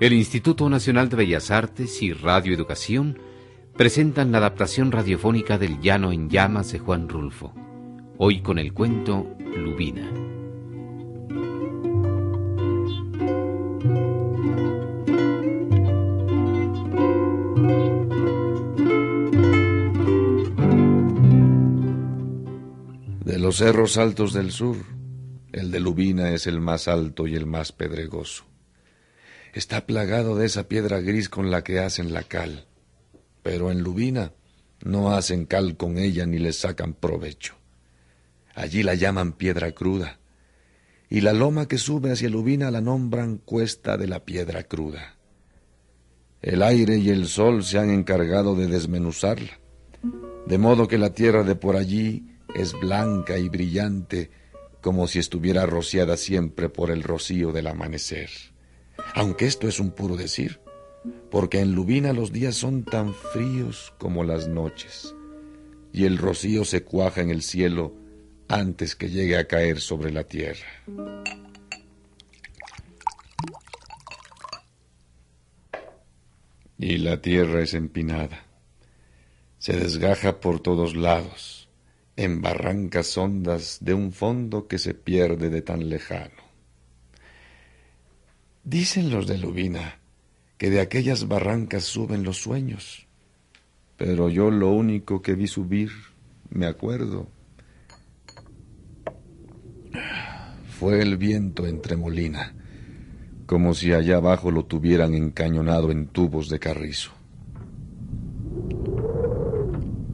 El Instituto Nacional de Bellas Artes y Radio Educación presentan la adaptación radiofónica del Llano en Llamas de Juan Rulfo, hoy con el cuento Lubina. De los cerros altos del sur, el de Lubina es el más alto y el más pedregoso. Está plagado de esa piedra gris con la que hacen la cal. Pero en Lubina no hacen cal con ella ni le sacan provecho. Allí la llaman piedra cruda. Y la loma que sube hacia Lubina la nombran cuesta de la piedra cruda. El aire y el sol se han encargado de desmenuzarla, de modo que la tierra de por allí es blanca y brillante como si estuviera rociada siempre por el rocío del amanecer. Aunque esto es un puro decir, porque en Lubina los días son tan fríos como las noches, y el rocío se cuaja en el cielo antes que llegue a caer sobre la tierra. Y la tierra es empinada, se desgaja por todos lados en barrancas hondas de un fondo que se pierde de tan lejano. Dicen los de Lubina que de aquellas barrancas suben los sueños, pero yo lo único que vi subir, me acuerdo, fue el viento entre molina, como si allá abajo lo tuvieran encañonado en tubos de carrizo.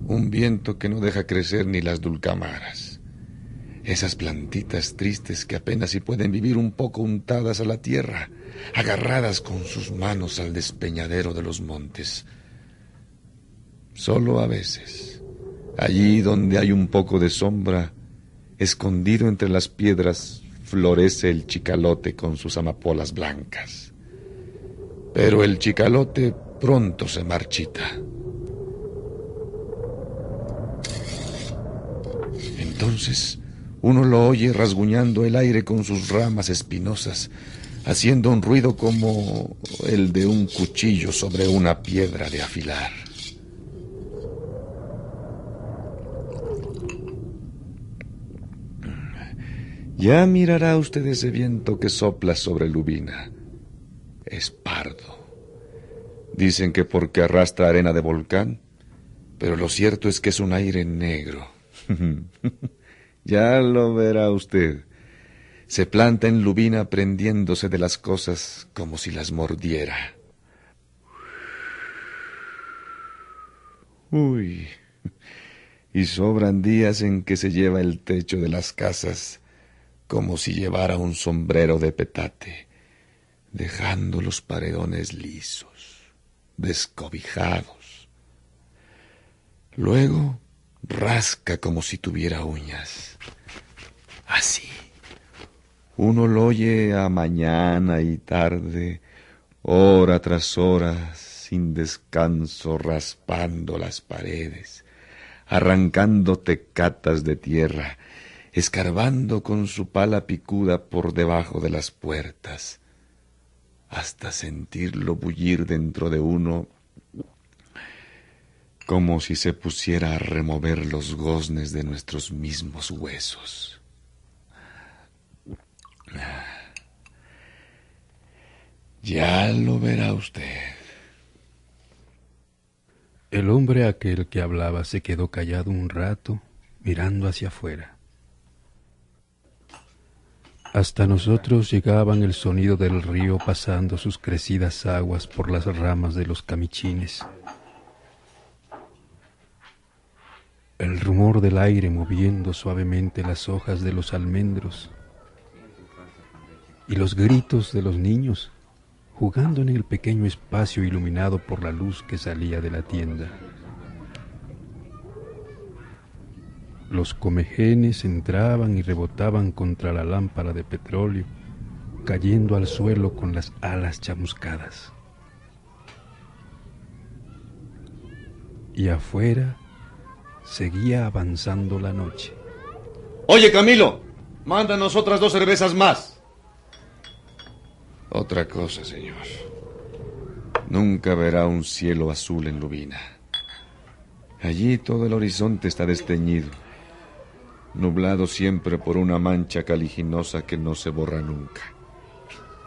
un viento que no deja crecer ni las dulcamaras. Esas plantitas tristes que apenas si pueden vivir un poco untadas a la tierra, agarradas con sus manos al despeñadero de los montes. Solo a veces, allí donde hay un poco de sombra, escondido entre las piedras, florece el chicalote con sus amapolas blancas. Pero el chicalote pronto se marchita. Entonces uno lo oye rasguñando el aire con sus ramas espinosas, haciendo un ruido como el de un cuchillo sobre una piedra de afilar. Ya mirará usted ese viento que sopla sobre Lubina. Es pardo. Dicen que porque arrastra arena de volcán, pero lo cierto es que es un aire negro ya lo verá usted. Se planta en Lubina prendiéndose de las cosas como si las mordiera. Uy. Y sobran días en que se lleva el techo de las casas como si llevara un sombrero de petate, dejando los paredones lisos, descobijados. Luego rasca como si tuviera uñas. Así. Uno lo oye a mañana y tarde, hora tras hora, sin descanso, raspando las paredes, arrancando tecatas de tierra, escarbando con su pala picuda por debajo de las puertas, hasta sentirlo bullir dentro de uno como si se pusiera a remover los goznes de nuestros mismos huesos. Ya lo verá usted. El hombre aquel que hablaba se quedó callado un rato, mirando hacia afuera. Hasta nosotros llegaban el sonido del río pasando sus crecidas aguas por las ramas de los camichines. El rumor del aire moviendo suavemente las hojas de los almendros y los gritos de los niños jugando en el pequeño espacio iluminado por la luz que salía de la tienda. Los comejenes entraban y rebotaban contra la lámpara de petróleo, cayendo al suelo con las alas chamuscadas. Y afuera Seguía avanzando la noche. Oye, Camilo, mándanos otras dos cervezas más. Otra cosa, señor. Nunca verá un cielo azul en Lubina. Allí todo el horizonte está desteñido, nublado siempre por una mancha caliginosa que no se borra nunca.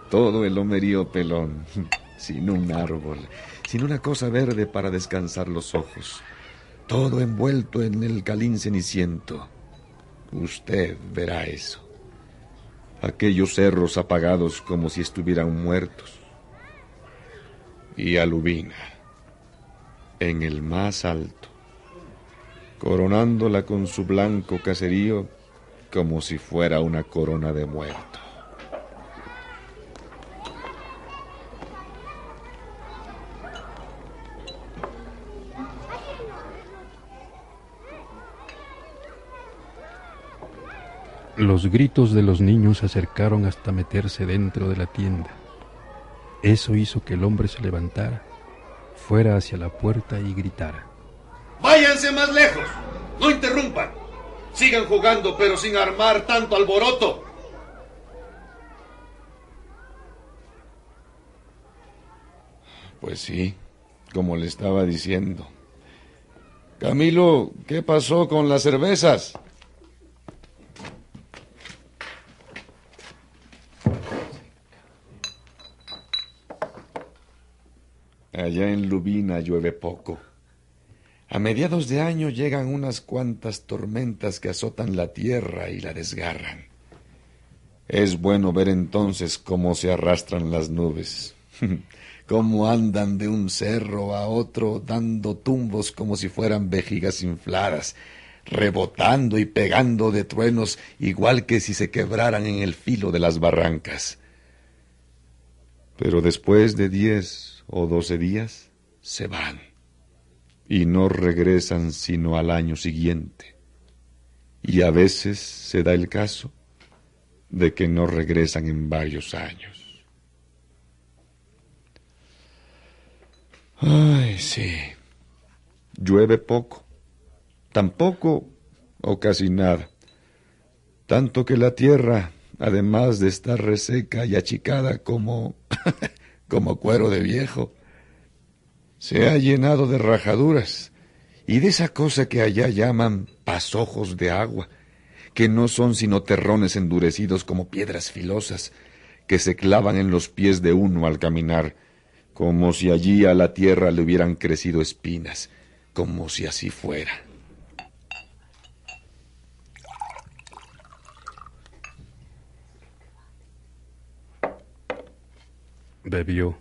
Todo el homerío pelón, sin un árbol, sin una cosa verde para descansar los ojos, todo envuelto en el calín ceniciento. Usted verá eso. Aquellos cerros apagados como si estuvieran muertos. Y a Lubina, en el más alto, coronándola con su blanco caserío como si fuera una corona de muerto. Los gritos de los niños se acercaron hasta meterse dentro de la tienda. Eso hizo que el hombre se levantara, fuera hacia la puerta y gritara. Váyanse más lejos, no interrumpan. Sigan jugando, pero sin armar tanto alboroto. Pues sí, como le estaba diciendo. Camilo, ¿qué pasó con las cervezas? Allá en Lubina llueve poco. A mediados de año llegan unas cuantas tormentas que azotan la tierra y la desgarran. Es bueno ver entonces cómo se arrastran las nubes, cómo andan de un cerro a otro dando tumbos como si fueran vejigas infladas, rebotando y pegando de truenos igual que si se quebraran en el filo de las barrancas. Pero después de diez o doce días, se van y no regresan sino al año siguiente. Y a veces se da el caso de que no regresan en varios años. Ay, sí. Llueve poco, tampoco o casi nada. Tanto que la tierra, además de estar reseca y achicada como como cuero de viejo. Se ha llenado de rajaduras y de esa cosa que allá llaman pasojos de agua, que no son sino terrones endurecidos como piedras filosas, que se clavan en los pies de uno al caminar, como si allí a la tierra le hubieran crecido espinas, como si así fuera. Bebió.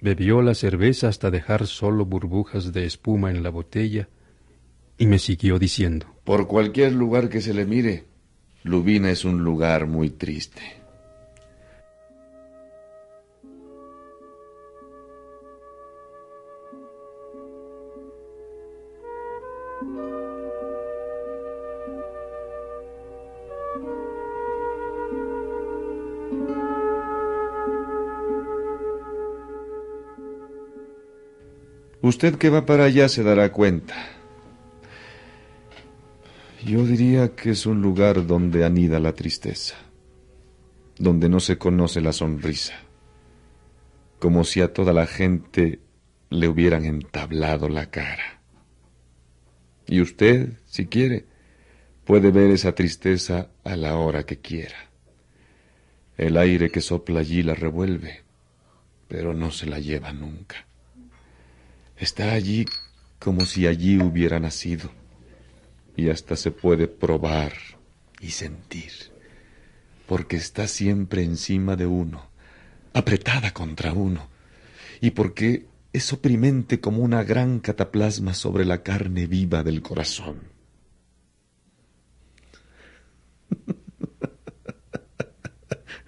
Bebió la cerveza hasta dejar solo burbujas de espuma en la botella y me siguió diciendo. Por cualquier lugar que se le mire, Lubina es un lugar muy triste. Usted que va para allá se dará cuenta. Yo diría que es un lugar donde anida la tristeza, donde no se conoce la sonrisa, como si a toda la gente le hubieran entablado la cara. Y usted, si quiere, puede ver esa tristeza a la hora que quiera. El aire que sopla allí la revuelve, pero no se la lleva nunca. Está allí como si allí hubiera nacido. Y hasta se puede probar y sentir, porque está siempre encima de uno, apretada contra uno, y porque es oprimente como una gran cataplasma sobre la carne viva del corazón.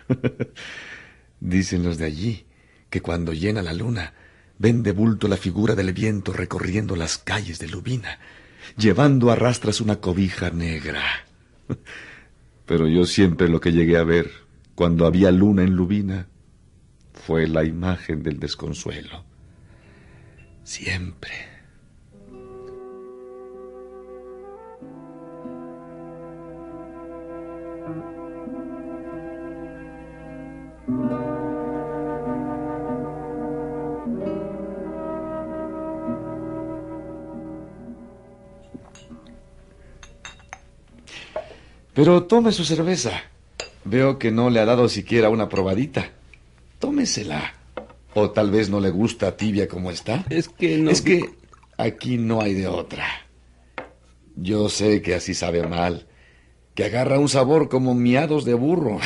Dicen los de allí que cuando llena la luna, Ven de bulto la figura del viento recorriendo las calles de Lubina, llevando a rastras una cobija negra. Pero yo siempre lo que llegué a ver cuando había luna en Lubina fue la imagen del desconsuelo. Siempre. Pero tome su cerveza. Veo que no le ha dado siquiera una probadita. Tómesela. O tal vez no le gusta tibia como está. Es que no. Es que aquí no hay de otra. Yo sé que así sabe mal, que agarra un sabor como miados de burro.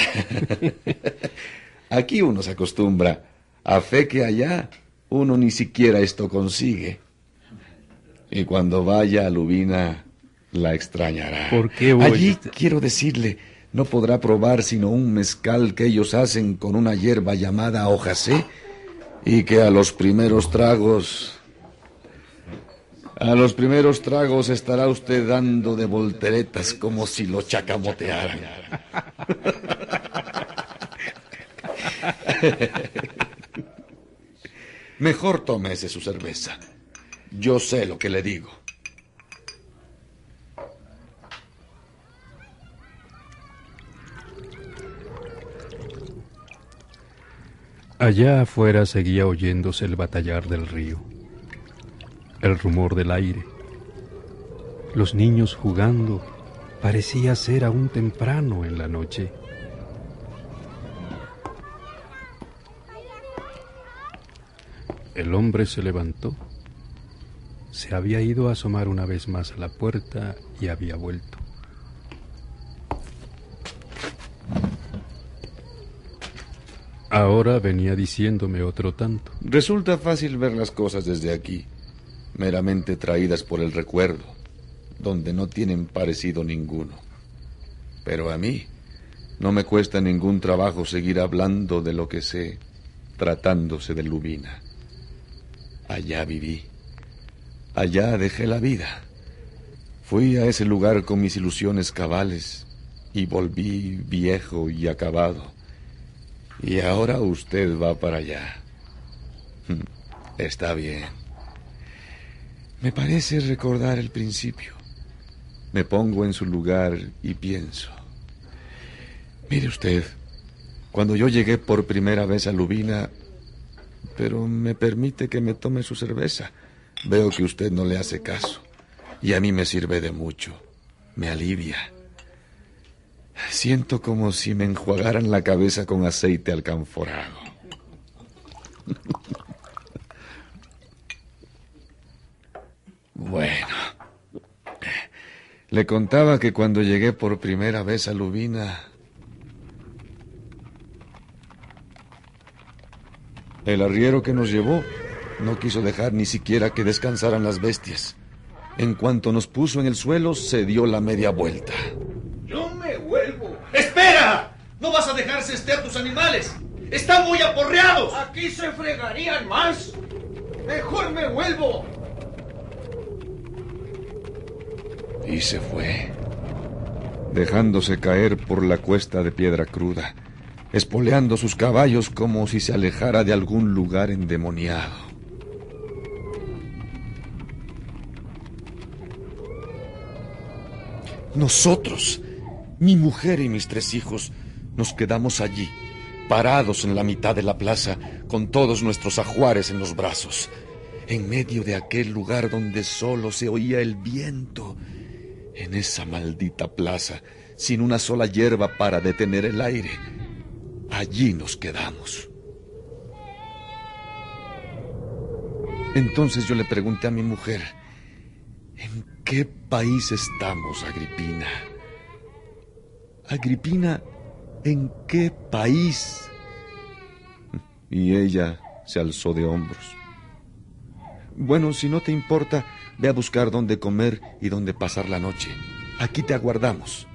aquí uno se acostumbra, a fe que allá uno ni siquiera esto consigue. Y cuando vaya a Lubina, la extrañará. ¿Por qué voy? Allí, quiero decirle, no podrá probar sino un mezcal que ellos hacen con una hierba llamada hojasé y que a los primeros tragos... A los primeros tragos estará usted dando de volteretas como si lo chacamotearan. Mejor tómese su cerveza. Yo sé lo que le digo. Allá afuera seguía oyéndose el batallar del río, el rumor del aire. Los niños jugando parecía ser aún temprano en la noche. El hombre se levantó. Se había ido a asomar una vez más a la puerta y había vuelto. Ahora venía diciéndome otro tanto. Resulta fácil ver las cosas desde aquí, meramente traídas por el recuerdo, donde no tienen parecido ninguno. Pero a mí no me cuesta ningún trabajo seguir hablando de lo que sé, tratándose de Lubina. Allá viví, allá dejé la vida. Fui a ese lugar con mis ilusiones cabales y volví viejo y acabado. Y ahora usted va para allá. Está bien. Me parece recordar el principio. Me pongo en su lugar y pienso. Mire usted, cuando yo llegué por primera vez a Lubina, pero me permite que me tome su cerveza. Veo que usted no le hace caso. Y a mí me sirve de mucho. Me alivia. Siento como si me enjuagaran la cabeza con aceite alcanforado. Bueno. Le contaba que cuando llegué por primera vez a Lubina... El arriero que nos llevó no quiso dejar ni siquiera que descansaran las bestias. En cuanto nos puso en el suelo, se dio la media vuelta. No vas a dejar cestear tus animales. Están muy aporreados. Aquí se fregarían más. Mejor me vuelvo. Y se fue, dejándose caer por la cuesta de piedra cruda, espoleando sus caballos como si se alejara de algún lugar endemoniado. Nosotros, mi mujer y mis tres hijos, nos quedamos allí, parados en la mitad de la plaza, con todos nuestros ajuares en los brazos, en medio de aquel lugar donde solo se oía el viento, en esa maldita plaza, sin una sola hierba para detener el aire. Allí nos quedamos. Entonces yo le pregunté a mi mujer, ¿en qué país estamos, Agripina? Agripina, ¿en qué país? Y ella se alzó de hombros. Bueno, si no te importa, ve a buscar dónde comer y dónde pasar la noche. Aquí te aguardamos.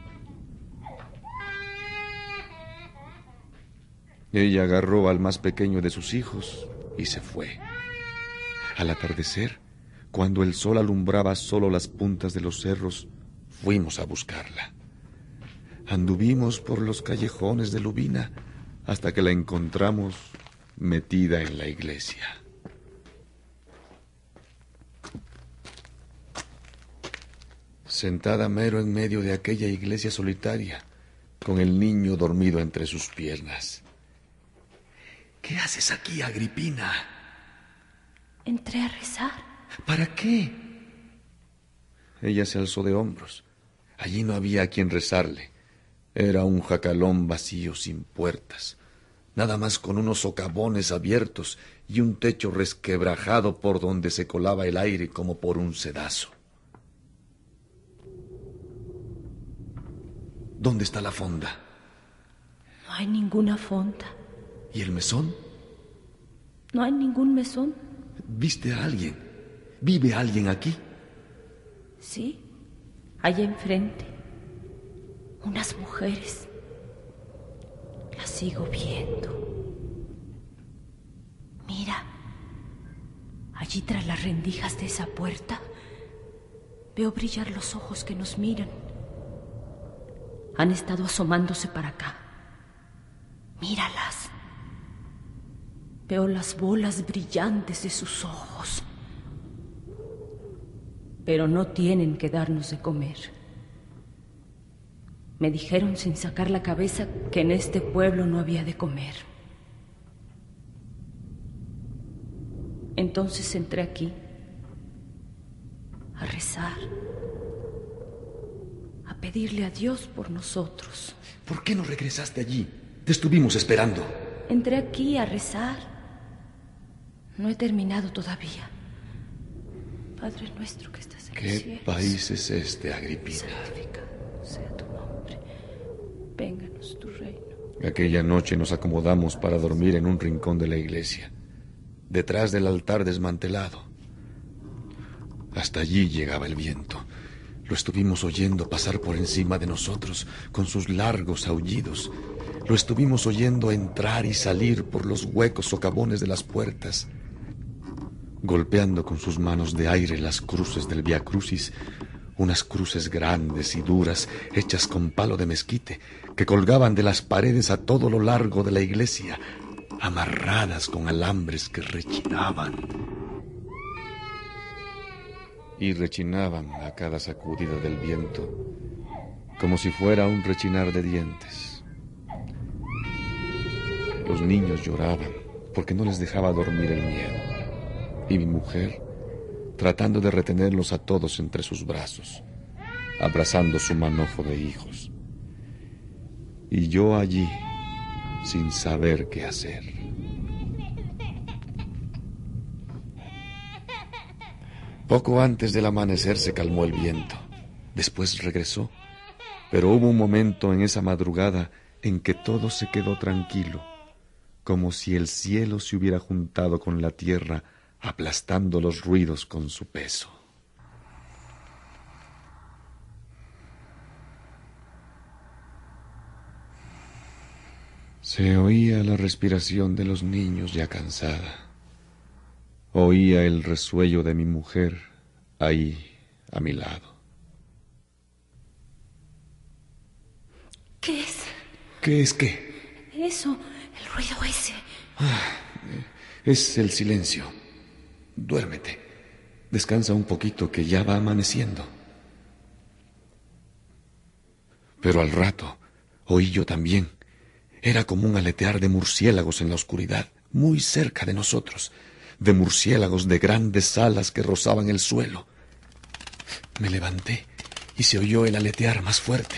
Ella agarró al más pequeño de sus hijos y se fue. Al atardecer, cuando el sol alumbraba solo las puntas de los cerros, fuimos a buscarla. Anduvimos por los callejones de Lubina hasta que la encontramos metida en la iglesia. Sentada mero en medio de aquella iglesia solitaria, con el niño dormido entre sus piernas. ¿Qué haces aquí, Agripina? Entré a rezar. ¿Para qué? Ella se alzó de hombros. Allí no había a quien rezarle. Era un jacalón vacío sin puertas, nada más con unos socavones abiertos y un techo resquebrajado por donde se colaba el aire como por un sedazo. ¿Dónde está la fonda? No hay ninguna fonda. ¿Y el mesón? No hay ningún mesón. ¿Viste a alguien? ¿Vive alguien aquí? Sí, allá enfrente. Unas mujeres. Las sigo viendo. Mira, allí tras las rendijas de esa puerta, veo brillar los ojos que nos miran. Han estado asomándose para acá. Míralas. Veo las bolas brillantes de sus ojos. Pero no tienen que darnos de comer. Me dijeron sin sacar la cabeza que en este pueblo no había de comer. Entonces entré aquí a rezar, a pedirle a Dios por nosotros. ¿Por qué no regresaste allí? Te estuvimos esperando. Entré aquí a rezar. No he terminado todavía. Padre nuestro que estás en ¿Qué los cielos. país es este, Agripina? Santificado sea. Vénganos tu reino. Aquella noche nos acomodamos para dormir en un rincón de la iglesia, detrás del altar desmantelado. Hasta allí llegaba el viento. Lo estuvimos oyendo pasar por encima de nosotros con sus largos aullidos. Lo estuvimos oyendo entrar y salir por los huecos socavones de las puertas, golpeando con sus manos de aire las cruces del Via Crucis, unas cruces grandes y duras hechas con palo de mezquite que colgaban de las paredes a todo lo largo de la iglesia, amarradas con alambres que rechinaban y rechinaban a cada sacudida del viento, como si fuera un rechinar de dientes. Los niños lloraban porque no les dejaba dormir el miedo, y mi mujer tratando de retenerlos a todos entre sus brazos, abrazando su manojo de hijos. Y yo allí, sin saber qué hacer. Poco antes del amanecer se calmó el viento. Después regresó. Pero hubo un momento en esa madrugada en que todo se quedó tranquilo, como si el cielo se hubiera juntado con la tierra, aplastando los ruidos con su peso. Se oía la respiración de los niños ya cansada. Oía el resuello de mi mujer ahí a mi lado. ¿Qué es? ¿Qué es qué? Eso, el ruido ese. Es el silencio. Duérmete. Descansa un poquito que ya va amaneciendo. Pero al rato oí yo también. Era como un aletear de murciélagos en la oscuridad, muy cerca de nosotros, de murciélagos de grandes alas que rozaban el suelo. Me levanté y se oyó el aletear más fuerte,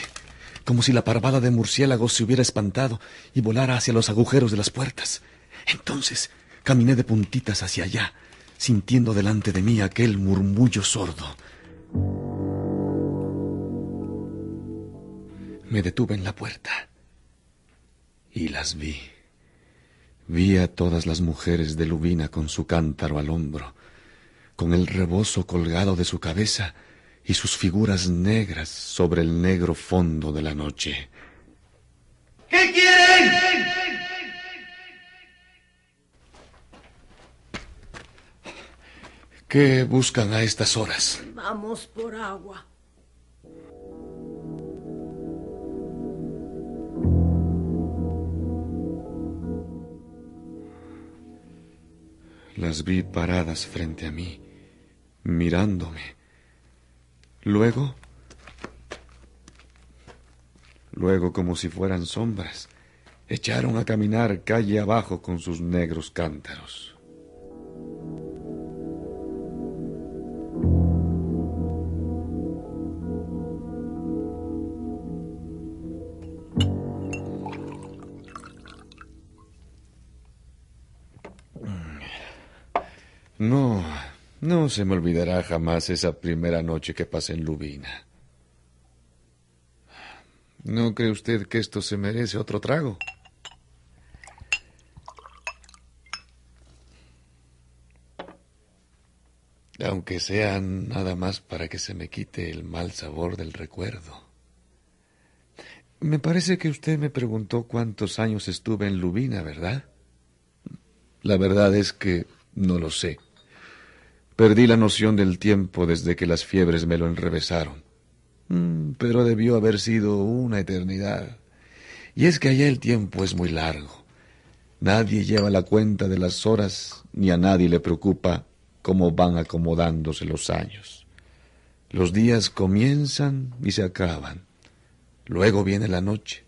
como si la parvada de murciélagos se hubiera espantado y volara hacia los agujeros de las puertas. Entonces caminé de puntitas hacia allá, sintiendo delante de mí aquel murmullo sordo. Me detuve en la puerta y las vi. Vi a todas las mujeres de Lubina con su cántaro al hombro, con el rebozo colgado de su cabeza y sus figuras negras sobre el negro fondo de la noche. ¿Qué ¿Qué buscan a estas horas? Vamos por agua. Las vi paradas frente a mí, mirándome. Luego, luego como si fueran sombras, echaron a caminar calle abajo con sus negros cántaros. No se me olvidará jamás esa primera noche que pasé en Lubina. ¿No cree usted que esto se merece otro trago? Aunque sea nada más para que se me quite el mal sabor del recuerdo. Me parece que usted me preguntó cuántos años estuve en Lubina, ¿verdad? La verdad es que no lo sé. Perdí la noción del tiempo desde que las fiebres me lo enrevesaron. Mm, pero debió haber sido una eternidad. Y es que allá el tiempo es muy largo. Nadie lleva la cuenta de las horas, ni a nadie le preocupa cómo van acomodándose los años. Los días comienzan y se acaban. Luego viene la noche.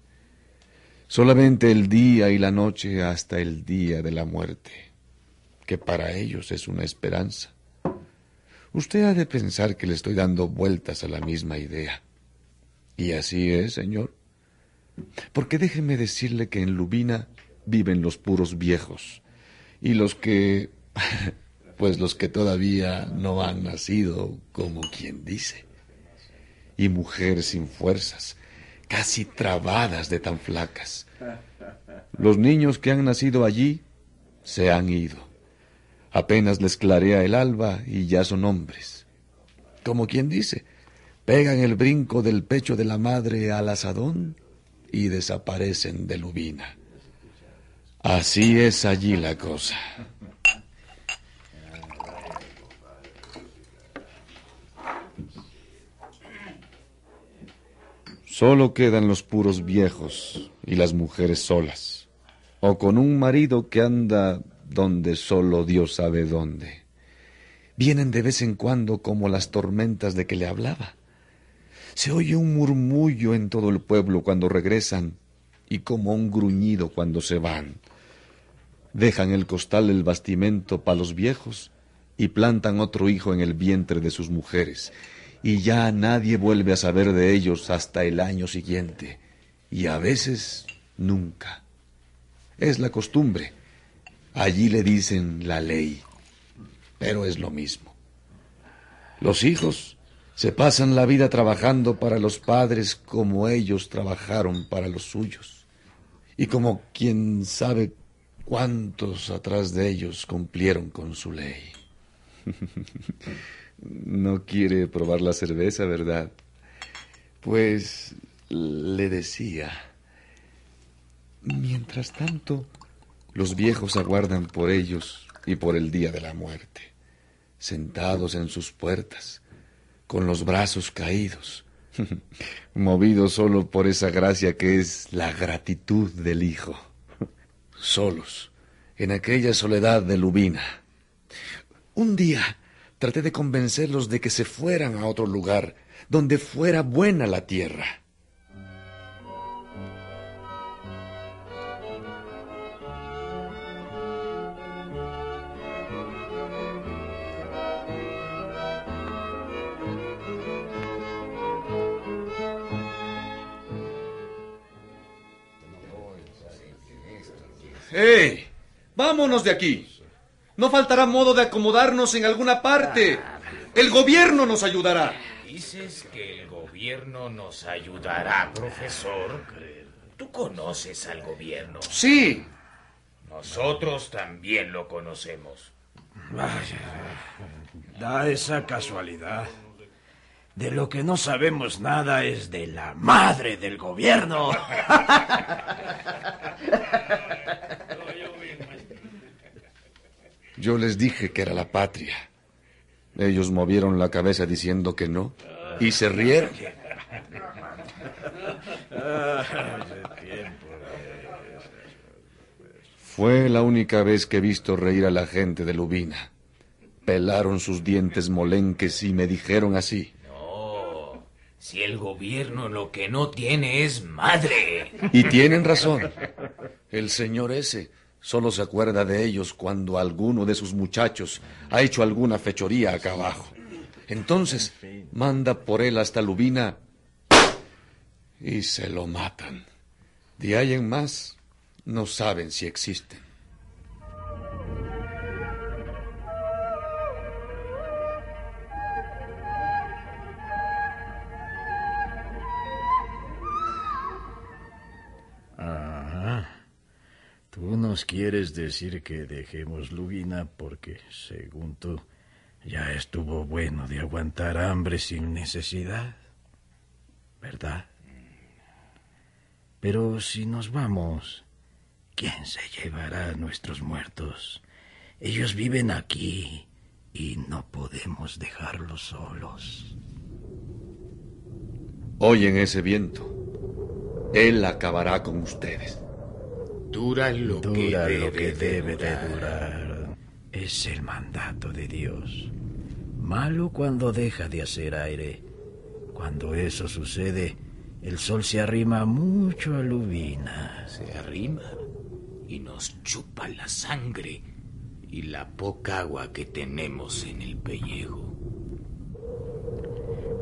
Solamente el día y la noche hasta el día de la muerte, que para ellos es una esperanza. Usted ha de pensar que le estoy dando vueltas a la misma idea. Y así es, señor. Porque déjeme decirle que en Lubina viven los puros viejos y los que pues los que todavía no han nacido, como quien dice. Y mujeres sin fuerzas, casi trabadas de tan flacas. Los niños que han nacido allí se han ido. Apenas les clarea el alba y ya son hombres. Como quien dice, pegan el brinco del pecho de la madre al asadón y desaparecen de lubina. Así es allí la cosa. Solo quedan los puros viejos y las mujeres solas, o con un marido que anda donde solo Dios sabe dónde. Vienen de vez en cuando como las tormentas de que le hablaba. Se oye un murmullo en todo el pueblo cuando regresan y como un gruñido cuando se van. Dejan el costal el bastimento para los viejos y plantan otro hijo en el vientre de sus mujeres y ya nadie vuelve a saber de ellos hasta el año siguiente, y a veces nunca. Es la costumbre. Allí le dicen la ley, pero es lo mismo. Los hijos se pasan la vida trabajando para los padres como ellos trabajaron para los suyos, y como quien sabe cuántos atrás de ellos cumplieron con su ley. No quiere probar la cerveza, ¿verdad? Pues le decía. Mientras tanto, los viejos aguardan por ellos y por el día de la muerte, sentados en sus puertas, con los brazos caídos, movidos solo por esa gracia que es la gratitud del Hijo, solos, en aquella soledad de Lubina. Un día Traté de convencerlos de que se fueran a otro lugar, donde fuera buena la tierra. ¡Hey! ¡Vámonos de aquí! No faltará modo de acomodarnos en alguna parte. El gobierno nos ayudará. Dices que el gobierno nos ayudará, profesor. ¿Tú conoces al gobierno? Sí. Nosotros también lo conocemos. da esa casualidad. De lo que no sabemos nada es de la madre del gobierno. Yo les dije que era la patria. Ellos movieron la cabeza diciendo que no y se rieron. Fue la única vez que he visto reír a la gente de Lubina. Pelaron sus dientes molenques y me dijeron así. No, si el gobierno lo que no tiene es madre. Y tienen razón. El señor ese Solo se acuerda de ellos cuando alguno de sus muchachos ha hecho alguna fechoría acá abajo. Entonces manda por él hasta Lubina y se lo matan. De ahí en más no saben si existen. Quieres decir que dejemos Lubina porque, según tú, ya estuvo bueno de aguantar hambre sin necesidad. ¿Verdad? Pero si nos vamos, ¿quién se llevará a nuestros muertos? Ellos viven aquí y no podemos dejarlos solos. Oyen ese viento. Él acabará con ustedes. Dura lo que Dura debe, lo que de debe de durar. durar. Es el mandato de Dios. Malo cuando deja de hacer aire. Cuando eso sucede, el sol se arrima mucho a Lubina. Se arrima y nos chupa la sangre y la poca agua que tenemos en el pellejo.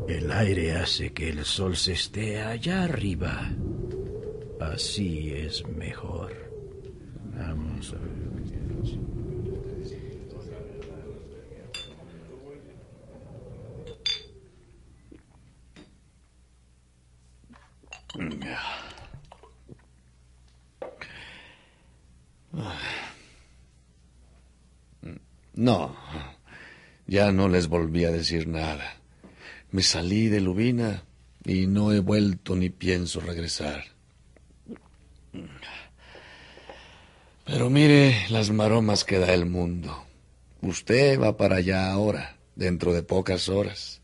El aire hace que el sol se esté allá arriba. Así es mejor. Vamos a ver. No, ya no les volví a decir nada. Me salí de Lubina y no he vuelto ni pienso regresar. Pero mire las maromas que da el mundo. Usted va para allá ahora, dentro de pocas horas.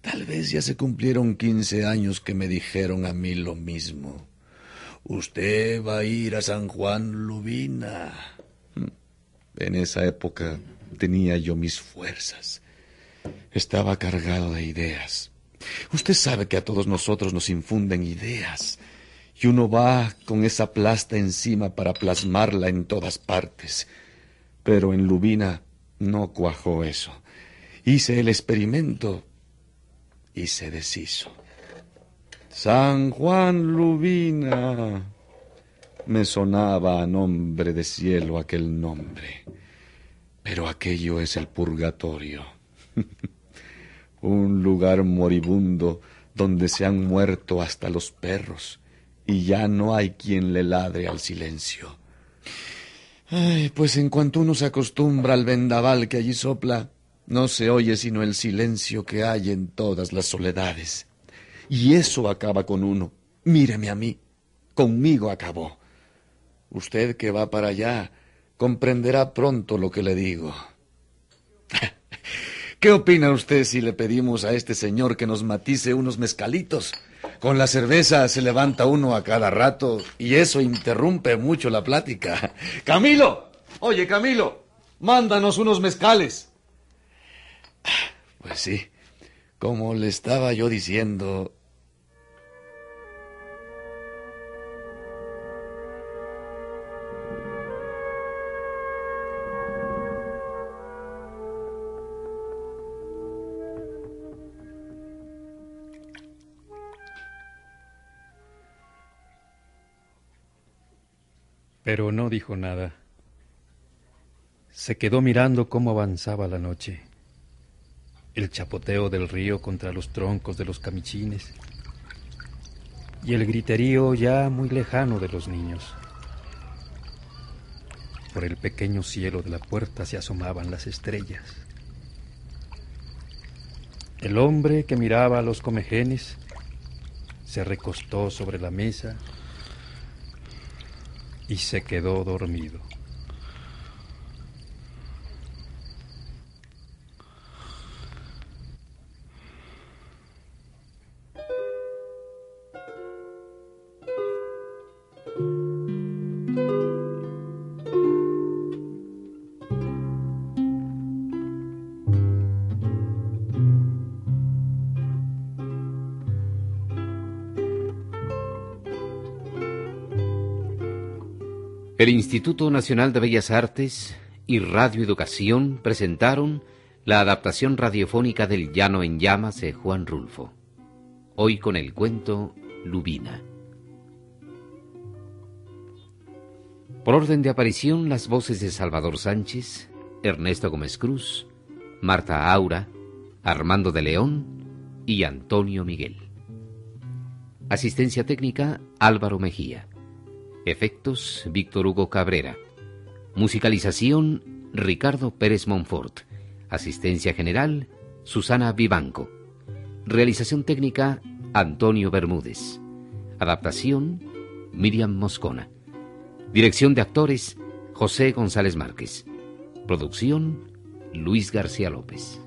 Tal vez ya se cumplieron quince años que me dijeron a mí lo mismo. Usted va a ir a San Juan Lubina. En esa época tenía yo mis fuerzas. Estaba cargado de ideas. Usted sabe que a todos nosotros nos infunden ideas. Y uno va con esa plasta encima para plasmarla en todas partes. Pero en Lubina no cuajó eso. Hice el experimento y se deshizo. San Juan Lubina. Me sonaba a nombre de cielo aquel nombre. Pero aquello es el purgatorio. Un lugar moribundo donde se han muerto hasta los perros y ya no hay quien le ladre al silencio. Ay, pues en cuanto uno se acostumbra al vendaval que allí sopla, no se oye sino el silencio que hay en todas las soledades. Y eso acaba con uno. Míreme a mí. Conmigo acabó. Usted que va para allá comprenderá pronto lo que le digo. ¿Qué opina usted si le pedimos a este señor que nos matice unos mezcalitos? Con la cerveza se levanta uno a cada rato y eso interrumpe mucho la plática. Camilo, oye Camilo, mándanos unos mezcales. Pues sí, como le estaba yo diciendo, Pero no dijo nada. Se quedó mirando cómo avanzaba la noche. El chapoteo del río contra los troncos de los camichines. Y el griterío ya muy lejano de los niños. Por el pequeño cielo de la puerta se asomaban las estrellas. El hombre que miraba a los comejenes se recostó sobre la mesa y se quedó dormido. Instituto Nacional de Bellas Artes y Radio Educación presentaron la adaptación radiofónica del Llano en Llamas de Juan Rulfo. Hoy con el cuento Lubina. Por orden de aparición, las voces de Salvador Sánchez, Ernesto Gómez Cruz, Marta Aura, Armando de León y Antonio Miguel. Asistencia técnica Álvaro Mejía. Efectos Víctor Hugo Cabrera. Musicalización Ricardo Pérez Monfort. Asistencia general Susana Vivanco. Realización técnica Antonio Bermúdez. Adaptación Miriam Moscona. Dirección de actores José González Márquez. Producción Luis García López.